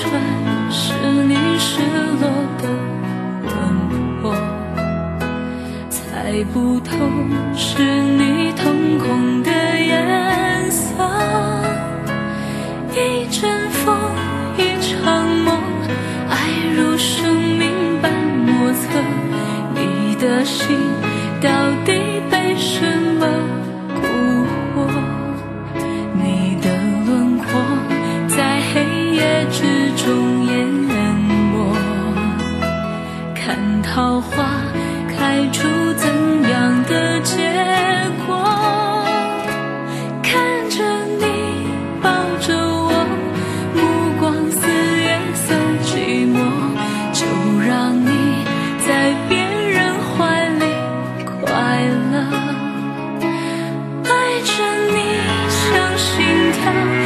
穿是你失落的轮廓，猜不透是你瞳孔的颜色。一阵风。time.